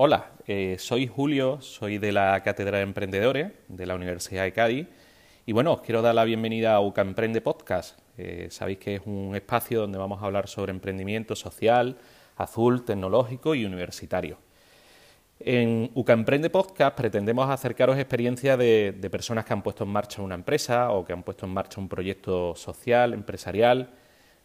Hola, eh, soy Julio, soy de la Cátedra de Emprendedores de la Universidad de Cádiz y bueno, os quiero dar la bienvenida a UCA Emprende Podcast. Eh, sabéis que es un espacio donde vamos a hablar sobre emprendimiento social, azul, tecnológico y universitario. En UCA Emprende Podcast pretendemos acercaros experiencias de, de personas que han puesto en marcha una empresa o que han puesto en marcha un proyecto social, empresarial,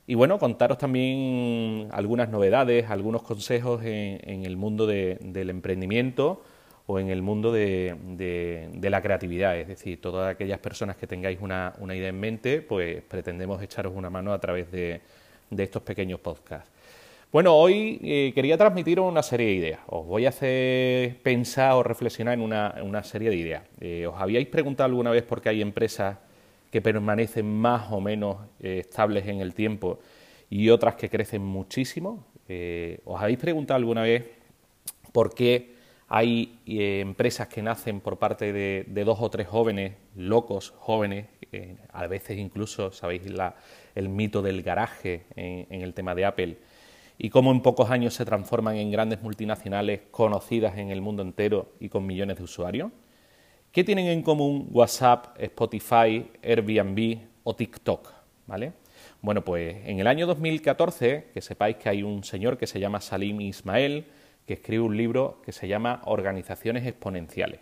y bueno, contaros también algunas novedades, algunos consejos en, el mundo del emprendimiento o en el mundo de, la creatividad. Es decir, todas aquellas personas que tengáis una, idea en mente, pues pretendemos echaros una mano a través de, estos pequeños podcasts. Bueno, hoy eh, quería transmitiros una serie de ideas. Os voy a hacer pensar o reflexionar en una, serie de ideas. Eh, ¿Os habíais preguntado alguna vez por qué hay empresas que permanecen más o menos eh, estables en el tiempo y otras que crecen muchísimo. Eh, ¿Os habéis preguntado alguna vez por qué hay eh, empresas que nacen por parte de, dos o tres jóvenes, locos jóvenes, a veces incluso, sabéis, el mito del garaje en el tema de Apple, y cómo en pocos años se transforman en grandes multinacionales conocidas en el mundo entero y con millones de usuarios? ¿Qué tienen en común WhatsApp, Spotify, Airbnb o TikTok? ¿Vale? Bueno, pues en el año 2014, que sepáis que hay un señor que se llama Salim Ismael, que escribe un libro que se llama Organizaciones Exponenciales.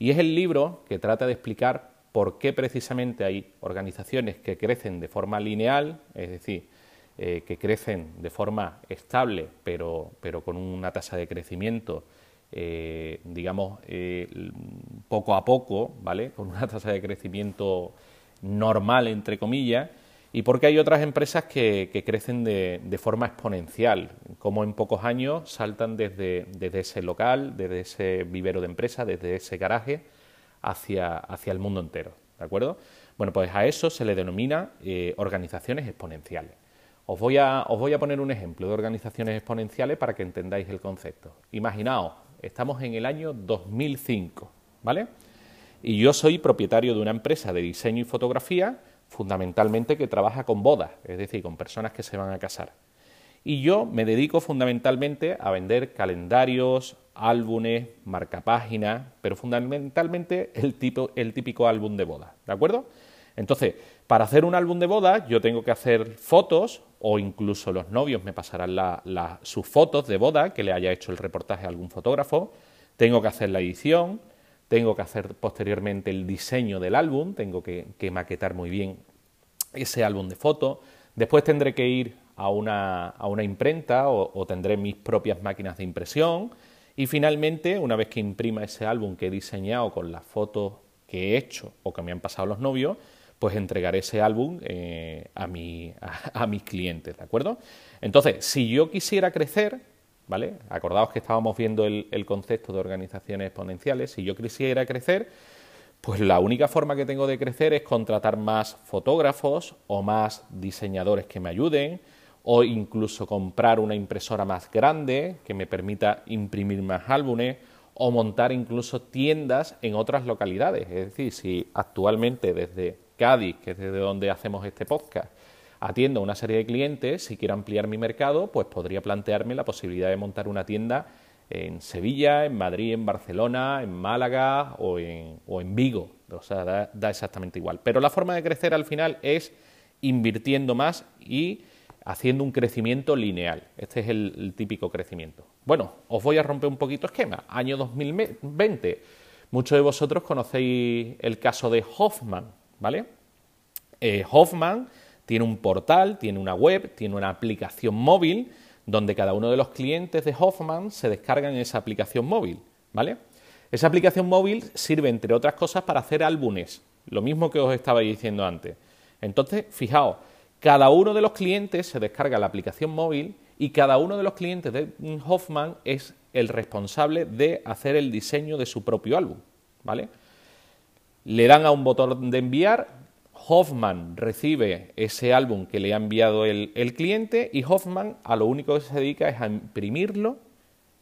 Y es el libro que trata de explicar por qué precisamente hay organizaciones que crecen de forma lineal, es decir, eh, que crecen de forma estable, pero, pero con una tasa de crecimiento eh, digamos, eh, poco a poco, ¿vale? Con una tasa de crecimiento normal, entre comillas, y porque hay otras empresas que, crecen de, forma exponencial, como en pocos años saltan desde, ese local, desde ese vivero de empresa, desde ese garaje, hacia, hacia el mundo entero, ¿de acuerdo? Bueno, pues a eso se le denomina eh, organizaciones exponenciales. Os voy, a, os voy a poner un ejemplo de organizaciones exponenciales para que entendáis el concepto. Imaginaos Estamos en el año 2005, ¿vale? Y yo soy propietario de una empresa de diseño y fotografía, fundamentalmente que trabaja con bodas, es decir, con personas que se van a casar. Y yo me dedico fundamentalmente a vender calendarios, álbumes, marcapáginas, pero fundamentalmente el, tipo, el típico álbum de boda, ¿de acuerdo? Entonces, para hacer un álbum de boda yo tengo que hacer fotos o incluso los novios me pasarán sus fotos de boda que le haya hecho el reportaje a algún fotógrafo, tengo que hacer la edición, tengo que hacer posteriormente el diseño del álbum, tengo que, maquetar muy bien ese álbum de fotos, después tendré que ir a una, imprenta o tendré mis propias máquinas de impresión y finalmente, una vez que imprima ese álbum que he diseñado con las fotos que he hecho o que me han pasado los novios, pues entregaré ese álbum eh, a, a, mis clientes, ¿de acuerdo? Entonces, si yo quisiera crecer, ¿vale? Acordaos que estábamos viendo el, concepto de organizaciones exponenciales, si yo quisiera crecer, pues la única forma que tengo de crecer es contratar más fotógrafos o más diseñadores que me ayuden, o incluso comprar una impresora más grande que me permita imprimir más álbumes, o montar incluso tiendas en otras localidades. Es decir, si actualmente desde Cádiz, que es desde donde hacemos este podcast, atiendo a una serie de clientes, si quiero ampliar mi mercado, pues podría plantearme la posibilidad de montar una tienda en Sevilla, en Madrid, en Barcelona, en Málaga o en, Vigo. O sea, da, exactamente igual. Pero la forma de crecer al final es invirtiendo más y haciendo un crecimiento lineal. Este es el, el, típico crecimiento. Bueno, os voy a romper un poquito esquema. Año 2020. Muchos de vosotros conocéis el caso de Hoffman. ¿vale? Eh, Hoffman tiene un portal, tiene una web, tiene una aplicación móvil donde cada uno de los clientes de Hoffman se descargan esa aplicación móvil, ¿vale? Esa aplicación móvil sirve, entre otras cosas, para hacer álbumes, lo mismo que os estaba diciendo antes. Entonces, fijaos, cada uno de los clientes se descarga la aplicación móvil y cada uno de los clientes de Hoffman es el responsable de hacer el diseño de su propio álbum, ¿vale? le dan a un botón de enviar, Hoffman recibe ese álbum que le ha enviado el, cliente y Hoffman a lo único que se dedica es a imprimirlo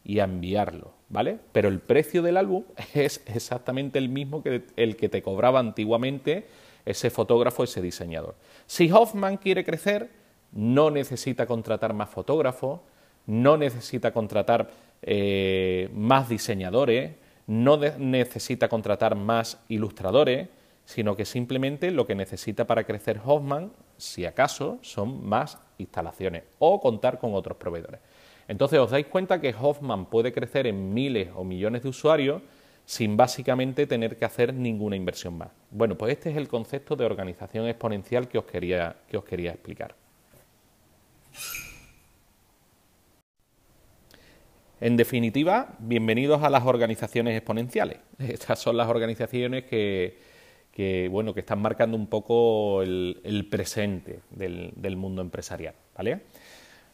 y a enviarlo, ¿vale? Pero el precio del álbum es exactamente el mismo que el que te cobraba antiguamente ese fotógrafo, ese diseñador. Si Hoffman quiere crecer, no necesita contratar más fotógrafos, no necesita contratar eh, más diseñadores, no necesita contratar más ilustradores, sino que simplemente lo que necesita para crecer Hoffman, si acaso, son más instalaciones o contar con otros proveedores. Entonces os dais cuenta que Hoffman puede crecer en miles o millones de usuarios sin básicamente tener que hacer ninguna inversión más. Bueno, pues este es el concepto de organización exponencial que os quería, que os quería explicar. En definitiva, bienvenidos a las organizaciones exponenciales. Estas son las organizaciones que, bueno, que están marcando un poco el, presente del, del, mundo empresarial. ¿vale?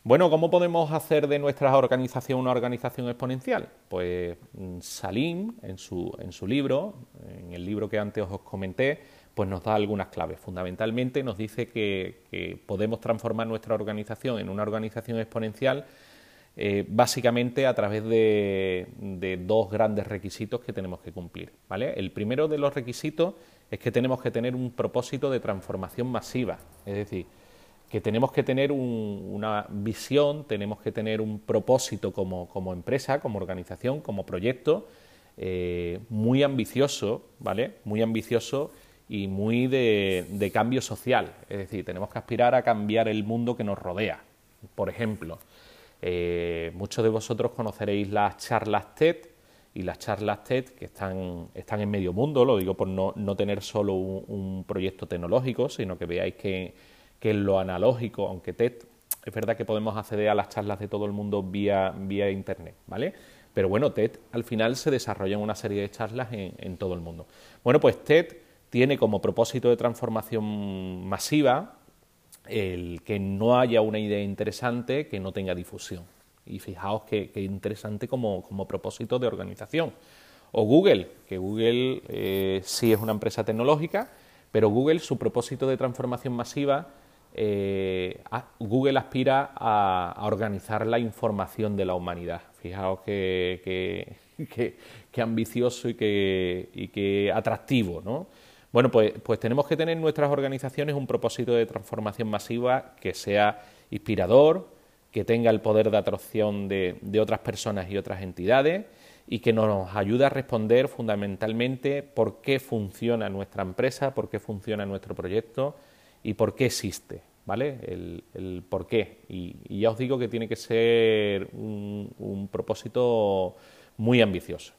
Bueno, ¿cómo podemos hacer de nuestra organización una organización exponencial? Pues mm, Salim, en su, en su libro, en el libro que antes os comenté, pues nos da algunas claves. Fundamentalmente nos dice que, podemos transformar nuestra organización en una organización exponencial eh, básicamente a través de, de, dos grandes requisitos que tenemos que cumplir. ¿vale? El primero de los requisitos es que tenemos que tener un propósito de transformación masiva, es decir, que tenemos que tener una visión, tenemos que tener un propósito como, empresa, como organización, como proyecto, eh, muy ambicioso, ¿vale? Muy ambicioso y muy de, cambio social. Es decir, tenemos que aspirar a cambiar el mundo que nos rodea. Por ejemplo, eh, muchos de vosotros conoceréis las charlas TED y las charlas TED que están, están en medio mundo, lo digo por no, tener solo un proyecto tecnológico, sino que veáis que que en lo analógico, aunque TED es verdad que podemos acceder a las charlas de todo el mundo vía, vía Internet, ¿vale? Pero bueno, TED al final se desarrolla en una serie de charlas en, todo el mundo. Bueno, pues TED tiene como propósito de transformación masiva el que no haya una idea interesante que no tenga difusión. Y fijaos que, interesante como, propósito de organización. O Google, que Google eh, sí es una empresa tecnológica, pero Google su propósito de transformación masiva eh, Google aspira a, organizar la información de la humanidad. Fijaos que, ambicioso y que, atractivo, ¿no? Bueno, pues, pues, tenemos que tener en nuestras organizaciones un propósito de transformación masiva que sea inspirador, que tenga el poder de atracción de, de otras personas y otras entidades y que nos ayude a responder fundamentalmente por qué funciona nuestra empresa, por qué funciona nuestro proyecto y por qué existe, ¿vale? El, por qué. Y, ya os digo que tiene que ser un, propósito muy ambicioso.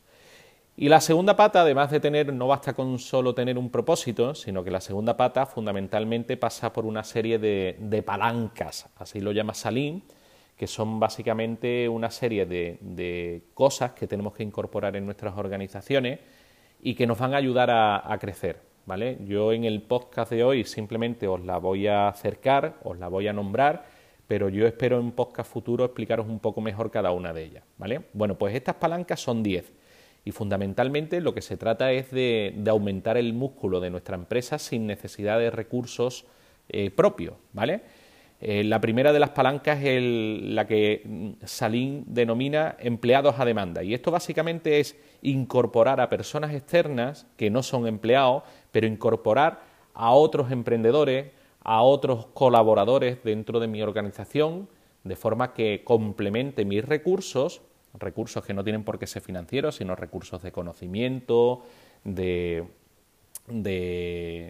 Y la segunda pata, además de tener, no basta con solo tener un propósito, sino que la segunda pata fundamentalmente pasa por una serie de, palancas, así lo llama Salim, que son básicamente una serie de, cosas que tenemos que incorporar en nuestras organizaciones y que nos van a ayudar a crecer. ¿vale? Yo en el podcast de hoy simplemente os la voy a acercar, os la voy a nombrar, pero yo espero en podcast futuro explicaros un poco mejor cada una de ellas, ¿vale? Bueno, pues estas palancas son 10 y fundamentalmente lo que se trata es de, aumentar el músculo de nuestra empresa sin necesidad de recursos eh, propios, ¿vale? Eh, la primera de las palancas es la que Salín denomina empleados a demanda y esto básicamente es incorporar a personas externas que no son empleados, pero incorporar a otros emprendedores, a otros colaboradores dentro de mi organización, de forma que complemente mis recursos, recursos que no tienen por qué ser financieros, sino recursos de conocimiento, de,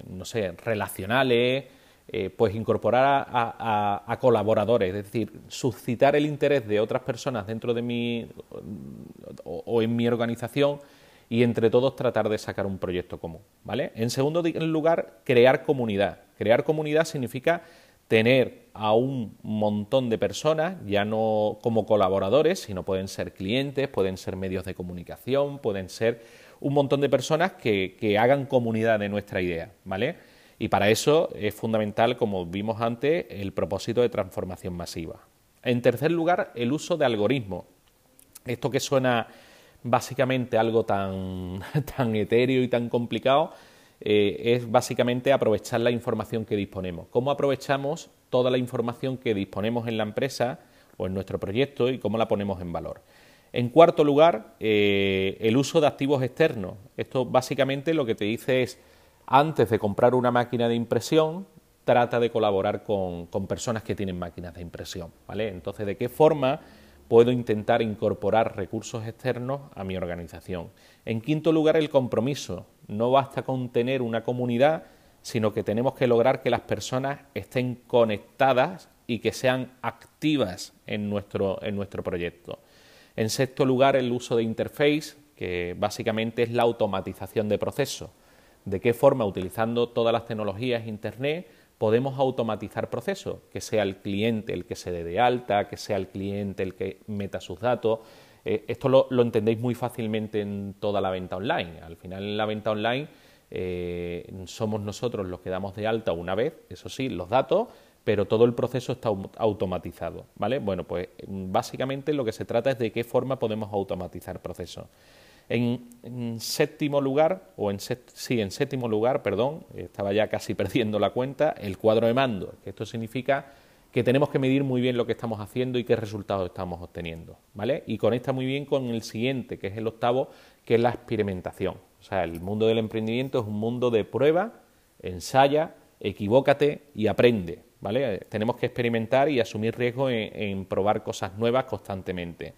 no sé, relacionales, eh, pues incorporar a, colaboradores, es decir, suscitar el interés de otras personas dentro de mi o, en mi organización y entre todos tratar de sacar un proyecto común, ¿vale? En segundo lugar, crear comunidad. Crear comunidad significa tener a un montón de personas, ya no como colaboradores, sino pueden ser clientes, pueden ser medios de comunicación, pueden ser un montón de personas que, que hagan comunidad de nuestra idea, ¿vale? Y para eso es fundamental, como vimos antes, el propósito de transformación masiva. En tercer lugar, el uso de algoritmos. Esto que suena básicamente algo tan, tan etéreo y tan complicado, eh, es básicamente aprovechar la información que disponemos. ¿Cómo aprovechamos toda la información que disponemos en la empresa o en nuestro proyecto y cómo la ponemos en valor? En cuarto lugar, eh, el uso de activos externos. Esto básicamente lo que te dice es antes de comprar una máquina de impresión, trata de colaborar con, personas que tienen máquinas de impresión, ¿vale? Entonces, ¿de qué forma puedo intentar incorporar recursos externos a mi organización. En quinto lugar, el compromiso. No basta con tener una comunidad, sino que tenemos que lograr que las personas estén conectadas y que sean activas en nuestro, en nuestro proyecto. En sexto lugar, el uso de interface, que básicamente es la automatización de procesos. De qué forma, utilizando todas las tecnologías Internet, podemos automatizar procesos, que sea el cliente el que se dé de alta, que sea el cliente el que meta sus datos. Eh, esto lo, entendéis muy fácilmente en toda la venta online. Al final en la venta online eh, somos nosotros los que damos de alta una vez, eso sí, los datos, pero todo el proceso está automatizado. ¿vale? Bueno, pues básicamente lo que se trata es de qué forma podemos automatizar procesos. En, séptimo lugar, o en, sí, en séptimo lugar, perdón, estaba ya casi perdiendo la cuenta, el cuadro de mando, esto significa que tenemos que medir muy bien lo que estamos haciendo y qué resultados estamos obteniendo, ¿vale? Y conecta muy bien con el siguiente, que es el octavo, que es la experimentación. O sea, el mundo del emprendimiento es un mundo de prueba, ensaya, equivócate y aprende, ¿vale? Tenemos que experimentar y asumir riesgo en probar cosas nuevas constantemente.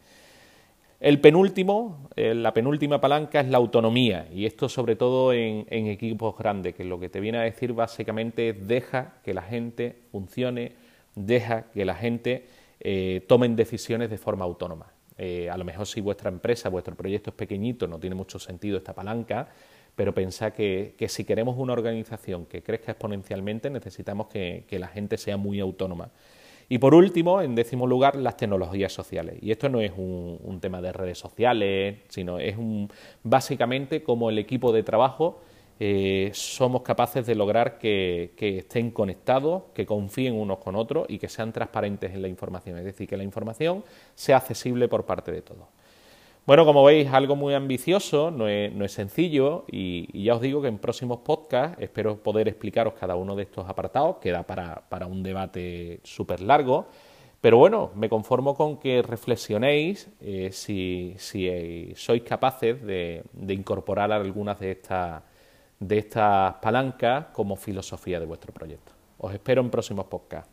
El penúltimo, eh, la penúltima palanca es la autonomía, y esto sobre todo en, equipos grandes, que lo que te viene a decir básicamente es deja que la gente funcione, deja que la gente eh, tomen decisiones de forma autónoma. Eh, a lo mejor si vuestra empresa, vuestro proyecto es pequeñito, no tiene mucho sentido esta palanca, pero pensad que, si queremos una organización que crezca exponencialmente, necesitamos que la gente sea muy autónoma. Y por último, en décimo lugar, las tecnologías sociales. Y esto no es un, tema de redes sociales, sino es un, básicamente como el equipo de trabajo eh, somos capaces de lograr que, que, estén conectados, que confíen unos con otros y que sean transparentes en la información. Es decir, que la información sea accesible por parte de todos. Bueno, como veis, algo muy ambicioso, no es, sencillo y, ya os digo que en próximos podcasts espero poder explicaros cada uno de estos apartados, queda para, para un debate súper largo, pero bueno, me conformo con que reflexionéis eh, si, si sois capaces de, de incorporar algunas de estas, de estas palancas como filosofía de vuestro proyecto. Os espero en próximos podcasts.